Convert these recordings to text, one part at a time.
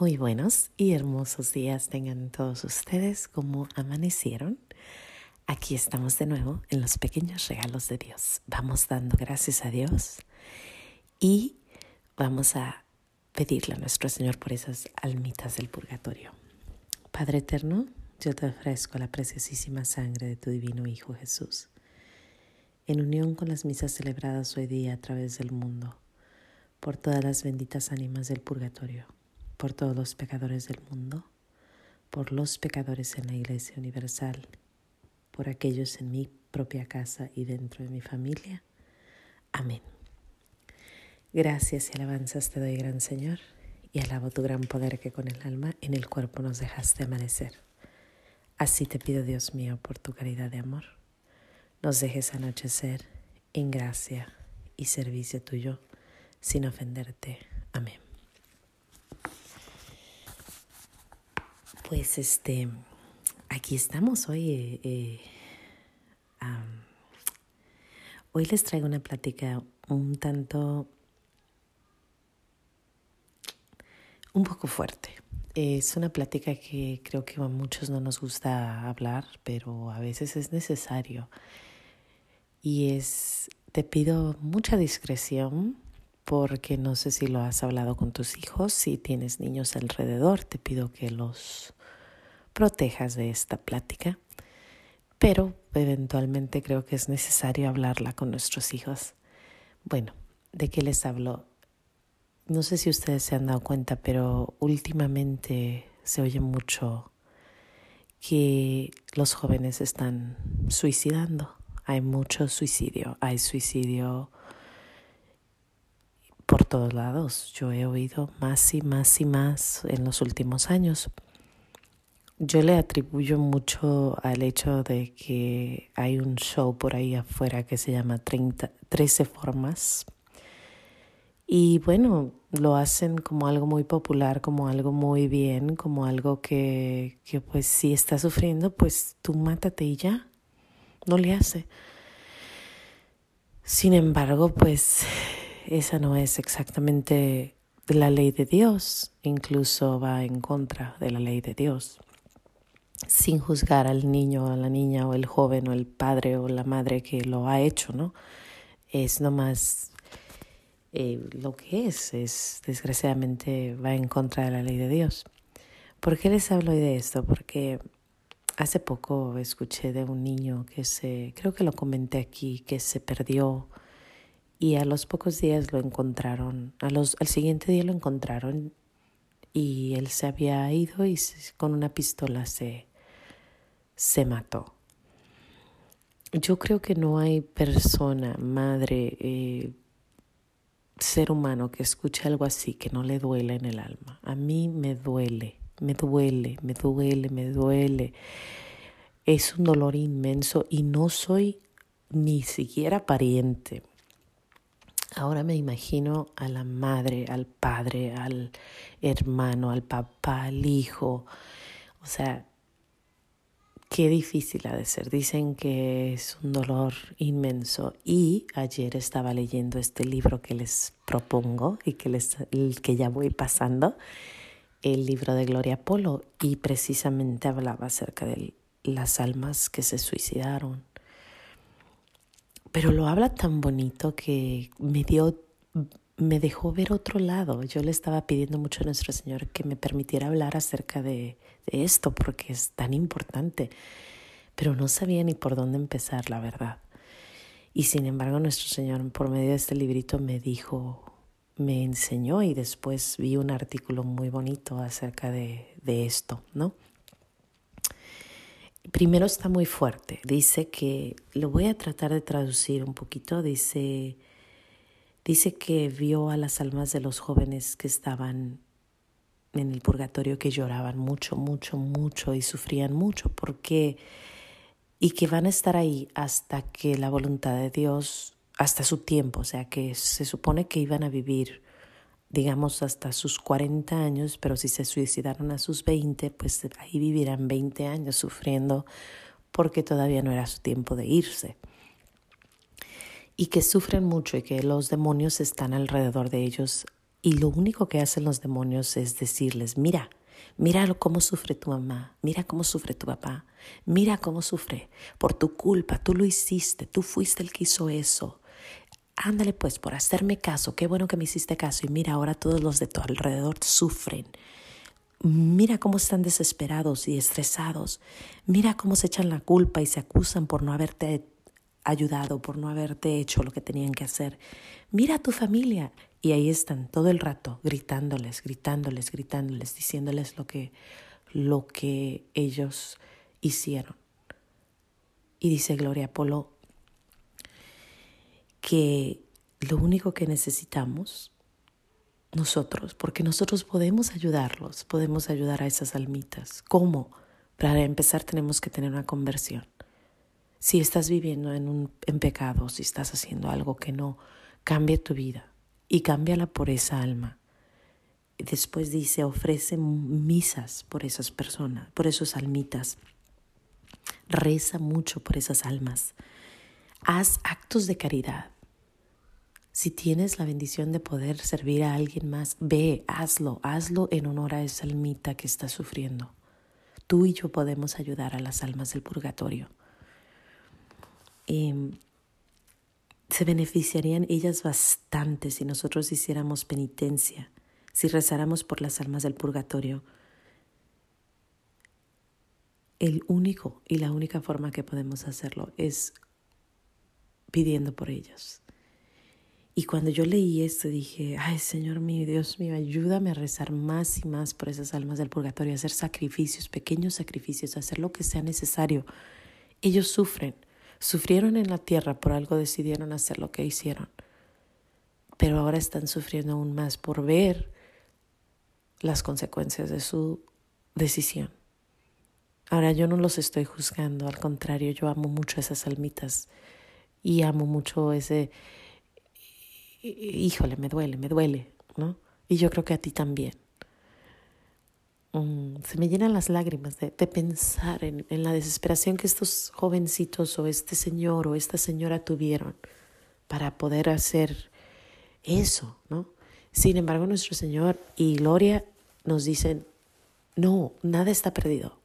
Muy buenos y hermosos días tengan todos ustedes como amanecieron. Aquí estamos de nuevo en los pequeños regalos de Dios. Vamos dando gracias a Dios y vamos a pedirle a nuestro Señor por esas almitas del purgatorio. Padre eterno, yo te ofrezco la preciosísima sangre de tu divino Hijo Jesús, en unión con las misas celebradas hoy día a través del mundo, por todas las benditas ánimas del purgatorio por todos los pecadores del mundo, por los pecadores en la Iglesia Universal, por aquellos en mi propia casa y dentro de mi familia. Amén. Gracias y alabanzas te doy, gran Señor, y alabo tu gran poder que con el alma en el cuerpo nos dejaste amanecer. Así te pido, Dios mío, por tu caridad de amor, nos dejes anochecer en gracia y servicio tuyo, sin ofenderte. Amén. Pues este, aquí estamos hoy. Eh, hoy les traigo una plática un tanto, un poco fuerte. Es una plática que creo que a muchos no nos gusta hablar, pero a veces es necesario. Y es, te pido mucha discreción porque no sé si lo has hablado con tus hijos, si tienes niños alrededor, te pido que los protejas de esta plática, pero eventualmente creo que es necesario hablarla con nuestros hijos. Bueno, ¿de qué les hablo? No sé si ustedes se han dado cuenta, pero últimamente se oye mucho que los jóvenes están suicidando. Hay mucho suicidio, hay suicidio por todos lados. Yo he oído más y más y más en los últimos años. Yo le atribuyo mucho al hecho de que hay un show por ahí afuera que se llama 30, 13 formas. Y bueno, lo hacen como algo muy popular, como algo muy bien, como algo que, que pues si está sufriendo, pues tú mátate y ya. No le hace. Sin embargo, pues esa no es exactamente la ley de Dios, incluso va en contra de la ley de Dios. Sin juzgar al niño, a la niña o el joven o el padre o la madre que lo ha hecho, ¿no? Es nomás eh, lo que es, es desgraciadamente va en contra de la ley de Dios. ¿Por qué les hablo hoy de esto? Porque hace poco escuché de un niño que se, creo que lo comenté aquí, que se perdió y a los pocos días lo encontraron, a los, al siguiente día lo encontraron y él se había ido y con una pistola se, se mató. Yo creo que no hay persona, madre, eh, ser humano que escuche algo así que no le duele en el alma. A mí me duele, me duele, me duele, me duele. Es un dolor inmenso y no soy ni siquiera pariente. Ahora me imagino a la madre, al padre, al hermano, al papá, al hijo. O sea, qué difícil ha de ser. Dicen que es un dolor inmenso. Y ayer estaba leyendo este libro que les propongo y que, les, que ya voy pasando, el libro de Gloria Polo, y precisamente hablaba acerca de las almas que se suicidaron pero lo habla tan bonito que me dio me dejó ver otro lado. Yo le estaba pidiendo mucho a nuestro Señor que me permitiera hablar acerca de, esto porque es tan importante, pero no sabía ni por dónde empezar, la verdad. Y sin embargo nuestro Señor por medio de este librito me dijo, me enseñó y después vi un artículo muy bonito acerca de, de esto, ¿no? primero está muy fuerte. Dice que, lo voy a tratar de traducir un poquito, dice, dice que vio a las almas de los jóvenes que estaban en el purgatorio que lloraban mucho, mucho, mucho y sufrían mucho porque y que van a estar ahí hasta que la voluntad de Dios, hasta su tiempo, o sea que se supone que iban a vivir digamos, hasta sus 40 años, pero si se suicidaron a sus 20, pues ahí vivirán 20 años sufriendo porque todavía no era su tiempo de irse. Y que sufren mucho y que los demonios están alrededor de ellos Y lo único que hacen los demonios es decirles, mira, mira cómo sufre tu mamá, mira cómo sufre tu papá, mira cómo sufre por tu culpa, tú lo hiciste, tú fuiste el que hizo eso. Ándale pues por hacerme caso, qué bueno que me hiciste caso y mira ahora todos los de tu alrededor sufren. Mira cómo están desesperados y estresados. Mira cómo se echan la culpa y se acusan por no haberte ayudado, por no haberte hecho lo que tenían que hacer. Mira a tu familia. Y ahí están todo el rato gritándoles, gritándoles, gritándoles, diciéndoles lo que, lo que ellos hicieron. Y dice Gloria Polo que lo único que necesitamos nosotros, porque nosotros podemos ayudarlos, podemos ayudar a esas almitas. ¿Cómo? Para empezar tenemos que tener una conversión. Si estás viviendo en, un, en pecado, si estás haciendo algo que no cambie tu vida y cámbiala por esa alma. Después dice, ofrece misas por esas personas, por esos almitas. Reza mucho por esas almas. Haz actos de caridad. Si tienes la bendición de poder servir a alguien más, ve, hazlo, hazlo en honor a esa almita que está sufriendo. Tú y yo podemos ayudar a las almas del purgatorio. Em, se beneficiarían ellas bastante si nosotros hiciéramos penitencia, si rezáramos por las almas del purgatorio. El único y la única forma que podemos hacerlo es pidiendo por ellas. Y cuando yo leí esto dije, ay Señor mío, Dios mío, ayúdame a rezar más y más por esas almas del purgatorio, a hacer sacrificios, pequeños sacrificios, hacer lo que sea necesario. Ellos sufren, Sufrieron en la tierra, por algo decidieron hacer lo que hicieron. Pero ahora están sufriendo aún más por ver las consecuencias de su decisión. Ahora yo no los estoy juzgando, al contrario, yo amo mucho esas almitas y amo mucho ese, híjole, me duele, me duele, ¿no? Y yo creo que a ti también. Mm, se me llenan las lágrimas de, pensar en, la desesperación que estos jovencitos o este señor o esta señora tuvieron para poder hacer eso, ¿no? Sin embargo, nuestro Señor y Gloria nos dicen, no, nada está perdido,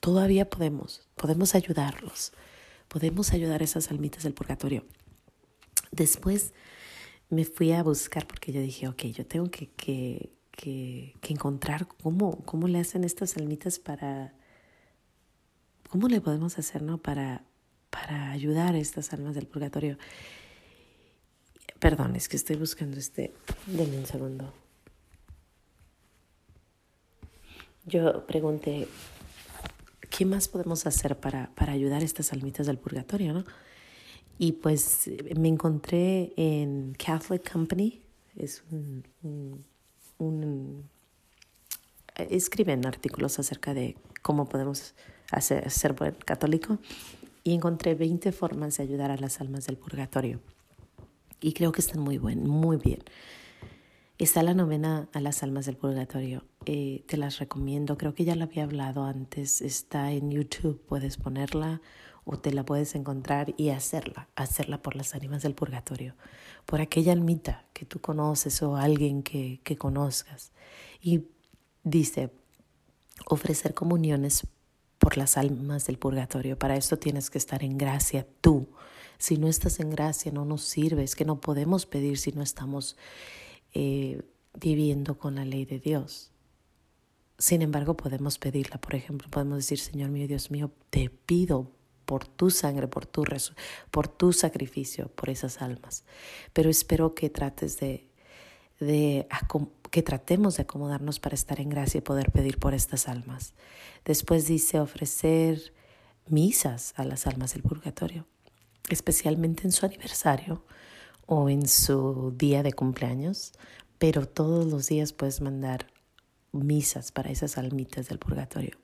todavía podemos, podemos ayudarlos, podemos ayudar a esas almitas del purgatorio. Después me fui a buscar porque yo dije, ok, yo tengo que que, encontrar cómo, cómo le hacen estas almitas para, cómo le podemos hacer, ¿no? Para, para ayudar a estas almas del purgatorio. Perdón, es que estoy buscando este, denme un segundo. Yo pregunté, ¿qué más podemos hacer para, para ayudar a estas almitas del purgatorio, no? Y pues me encontré en Catholic Company, es un un, escriben artículos acerca de cómo podemos hacer, ser buen católico y encontré 20 formas de ayudar a las almas del purgatorio. Y creo que están muy, buen, muy bien. Está la novena a las almas del purgatorio. Eh, te las recomiendo. Creo que ya la había hablado antes. Está en YouTube. Puedes ponerla te la puedes encontrar y hacerla. Hacerla por las ánimas del purgatorio por aquella almita que tú conoces o alguien que, que conozcas. Y dice, ofrecer comuniones por las almas del purgatorio. Para esto tienes que estar en gracia tú. Si no estás en gracia, no nos sirve. Es que no podemos pedir si no estamos eh, viviendo con la ley de Dios. Sin embargo, podemos pedirla. Por ejemplo, podemos decir, Señor mío, Dios mío, te pido por tu sangre, por tu, por tu sacrificio, por esas almas. Pero espero que trates de, de que tratemos de acomodarnos para estar en gracia y poder pedir por estas almas. Después dice ofrecer misas a las almas del purgatorio, especialmente en su aniversario o en su día de cumpleaños, pero todos los días puedes mandar misas para esas almitas del purgatorio.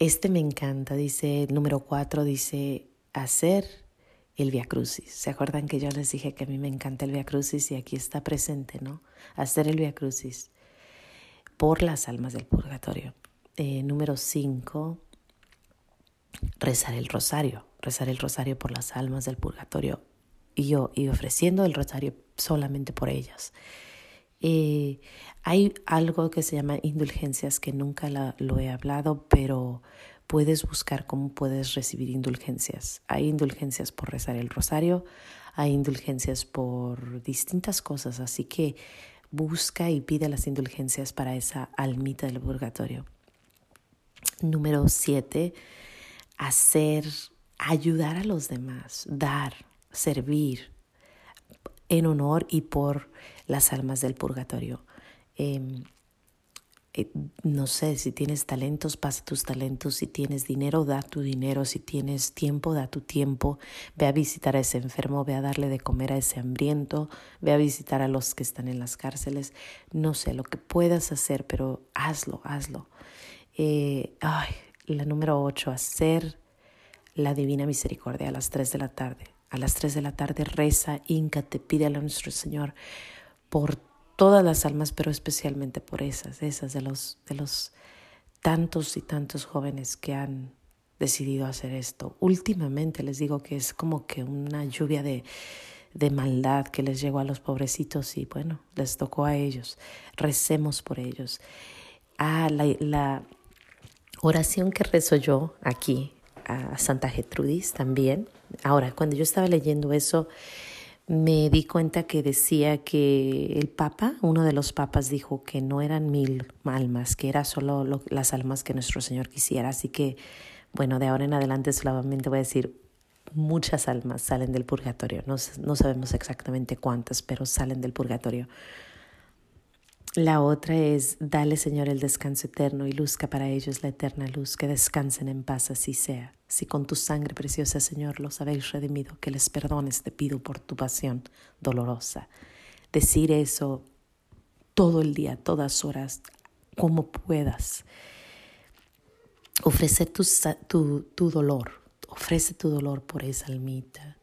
Este me encanta, dice, número cuatro, dice, hacer el Via Crucis. ¿Se acuerdan que yo les dije que a mí me encanta el Via Crucis y aquí está presente, ¿no? Hacer el Via Crucis por las almas del purgatorio. Eh, número cinco, rezar el rosario, rezar el rosario por las almas del purgatorio. Y yo, y ofreciendo el rosario solamente por ellas. Eh, hay algo que se llama indulgencias que nunca lo he hablado, pero puedes buscar cómo puedes recibir indulgencias. Hay indulgencias por rezar el rosario, hay indulgencias por distintas cosas, así que busca y pide las indulgencias para esa almita del purgatorio. Número siete, hacer, ayudar a los demás, dar, servir en honor y por las almas del purgatorio. Em, eh, no sé, si tienes talentos, pasa tus talentos, si tienes dinero, da tu dinero, si tienes tiempo, da tu tiempo, ve a visitar a ese enfermo, ve a darle de comer a ese hambriento, ve a visitar a los que están en las cárceles, no sé, lo que puedas hacer, pero hazlo, hazlo. Eh, ay, la número ocho, hacer la divina misericordia a las tres de la tarde. A las tres de la tarde reza, te pide a nuestro Señor por todas las almas, pero especialmente por esas, esas de los, de los tantos y tantos jóvenes que han decidido hacer esto. Últimamente les digo que es como que una lluvia de, de maldad que les llegó a los pobrecitos y bueno, les tocó a ellos. Recemos por ellos. Ah, la, la oración que rezo yo aquí a Santa Getrudis también. Ahora, cuando yo estaba leyendo eso, me di cuenta que decía que el Papa, uno de los papas, dijo que no eran mil almas, que era solo las almas que nuestro Señor quisiera. Así que, bueno, de ahora en adelante solamente voy a decir, muchas almas salen del purgatorio. No, no sabemos exactamente cuántas, pero salen del purgatorio. La otra es, dale Señor el descanso eterno y luzca para ellos la eterna luz, que descansen en paz, así sea. Si con tu sangre preciosa, Señor, los habéis redimido, que les perdones, te pido por tu pasión dolorosa. Decir eso todo el día, todas horas, como puedas. Ofrecer tu, tu, tu dolor, ofrece tu dolor por esa almita.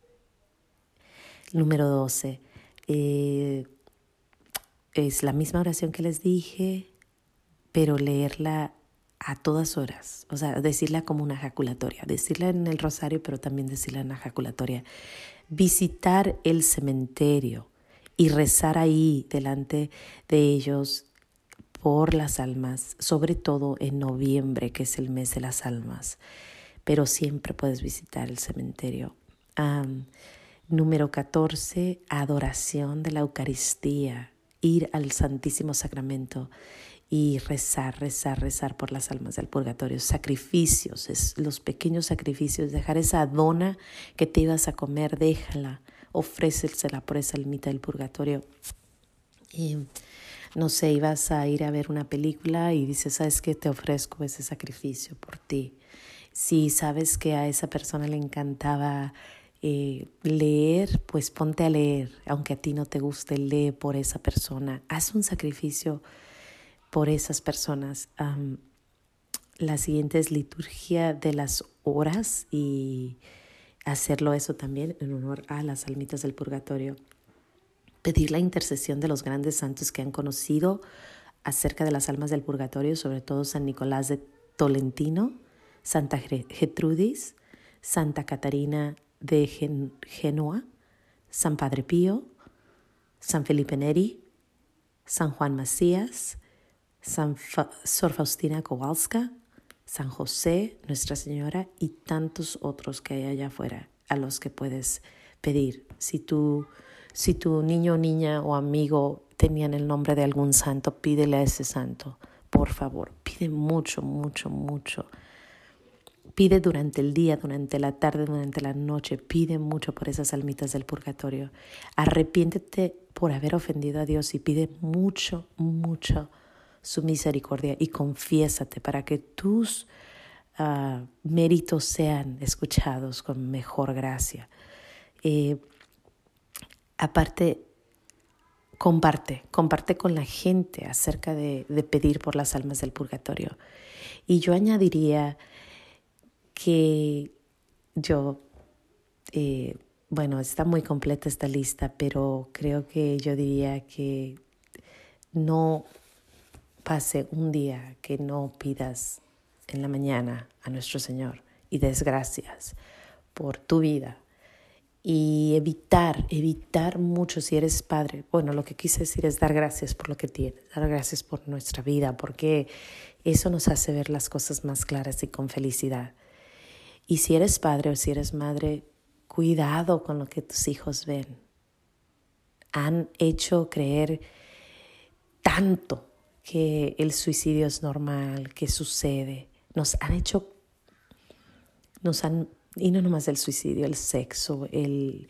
Número 12. Eh, es la misma oración que les dije, pero leerla a todas horas, o sea, decirla como una ejaculatoria, decirla en el rosario, pero también decirla en la ejaculatoria. Visitar el cementerio y rezar ahí delante de ellos por las almas, sobre todo en noviembre, que es el mes de las almas, pero siempre puedes visitar el cementerio. número 14, adoración de la Eucaristía ir al Santísimo Sacramento y rezar, rezar, rezar por las almas del purgatorio. Sacrificios, es los pequeños sacrificios, dejar esa dona que te ibas a comer, déjala, ofrécelsela por esa almita del purgatorio. Y no sé, ibas a ir a ver una película y dices, ¿sabes qué? Te ofrezco ese sacrificio por ti. Si sabes que a esa persona le encantaba eh, leer, pues ponte a leer, aunque a ti no te guste, lee por esa persona, haz un sacrificio por esas personas. la siguiente es liturgia de las horas y hacerlo eso también en honor a las almitas del purgatorio. Pedir la intercesión de los grandes santos que han conocido acerca de las almas del purgatorio, sobre todo San Nicolás de Tolentino, Santa Getrudis, Santa Catarina de Genoa, San Padre Pío, San Felipe Neri, San Juan Macías, San Sor Faustina Kowalska, San José, Nuestra Señora y tantos otros que hay allá afuera a los que puedes pedir. Si si tu niño, niña o amigo tenían el nombre de algún santo, pídele a ese santo. Por favor, pide mucho, mucho, mucho. Pide durante el día, durante la tarde, durante la noche, pide mucho por esas almitas del purgatorio. Arrepiéntete por haber ofendido a Dios y pide mucho, mucho su misericordia y confiésate para que tus ah, méritos sean escuchados con mejor gracia. Eh, aparte, comparte, comparte con la gente acerca de, de pedir por las almas del purgatorio. Y yo añadiría, que yo, eh, bueno, está muy completa esta lista, pero creo que yo diría que no pase un día que no pidas en la mañana a nuestro Señor y des gracias por tu vida y evitar, evitar mucho si eres padre. Bueno, lo que quise decir es dar gracias por lo que tienes, dar gracias por nuestra vida, porque eso nos hace ver las cosas más claras y con felicidad. Y si eres padre o si eres madre, cuidado con lo que tus hijos ven. Han hecho creer tanto que el suicidio es normal, que sucede. Nos han hecho, nos han y no nomás el suicidio, el sexo, el,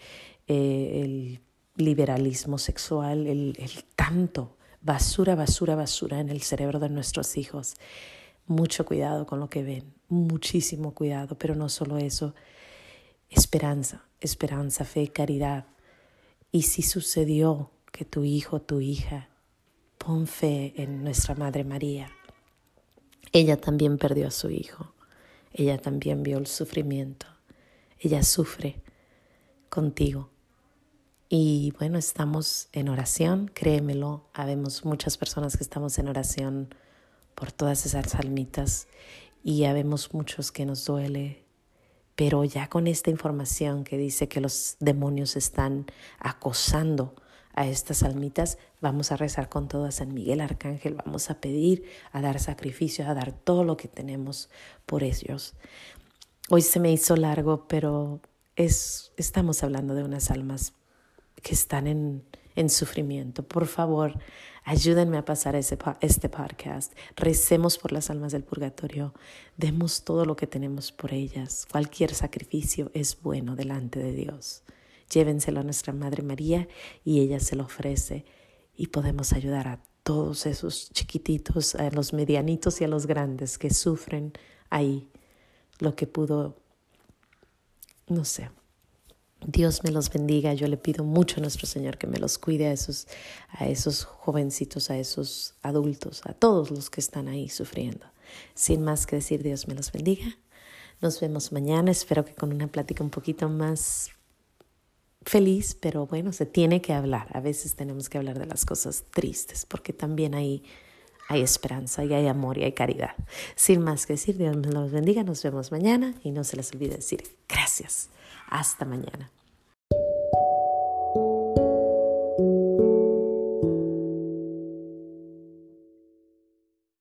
eh, el liberalismo sexual, el, el tanto basura, basura, basura en el cerebro de nuestros hijos. Mucho cuidado con lo que ven, muchísimo cuidado, pero no solo eso, esperanza, esperanza, fe, caridad. Y si sucedió que tu hijo, tu hija, pon fe en nuestra Madre María. Ella también perdió a su hijo, ella también vio el sufrimiento, ella sufre contigo. Y bueno, estamos en oración, créemelo, habemos muchas personas que estamos en oración por todas esas almitas y habemos muchos que nos duele, pero ya con esta información que dice que los demonios están acosando a estas almitas, vamos a rezar con todo a San Miguel Arcángel, vamos a pedir, a dar sacrificio, a dar todo lo que tenemos por ellos. Hoy se me hizo largo, pero es, estamos hablando de unas almas que están en, en sufrimiento. Por favor, ayúdenme a pasar ese, este podcast. Recemos por las almas del purgatorio. Demos todo lo que tenemos por ellas. Cualquier sacrificio es bueno delante de Dios. Llévenselo a nuestra Madre María y ella se lo ofrece y podemos ayudar a todos esos chiquititos, a los medianitos y a los grandes que sufren ahí lo que pudo, no sé. Dios me los bendiga. Yo le pido mucho a nuestro Señor que me los cuide a esos, a esos jovencitos, a esos adultos, a todos los que están ahí sufriendo. Sin más que decir, Dios me los bendiga. Nos vemos mañana. Espero que con una plática un poquito más feliz, pero bueno, se tiene que hablar. A veces tenemos que hablar de las cosas tristes, porque también hay hay esperanza y hay amor y hay caridad. Sin más que decir, Dios los bendiga, nos vemos mañana y no se les olvide decir gracias. Hasta mañana.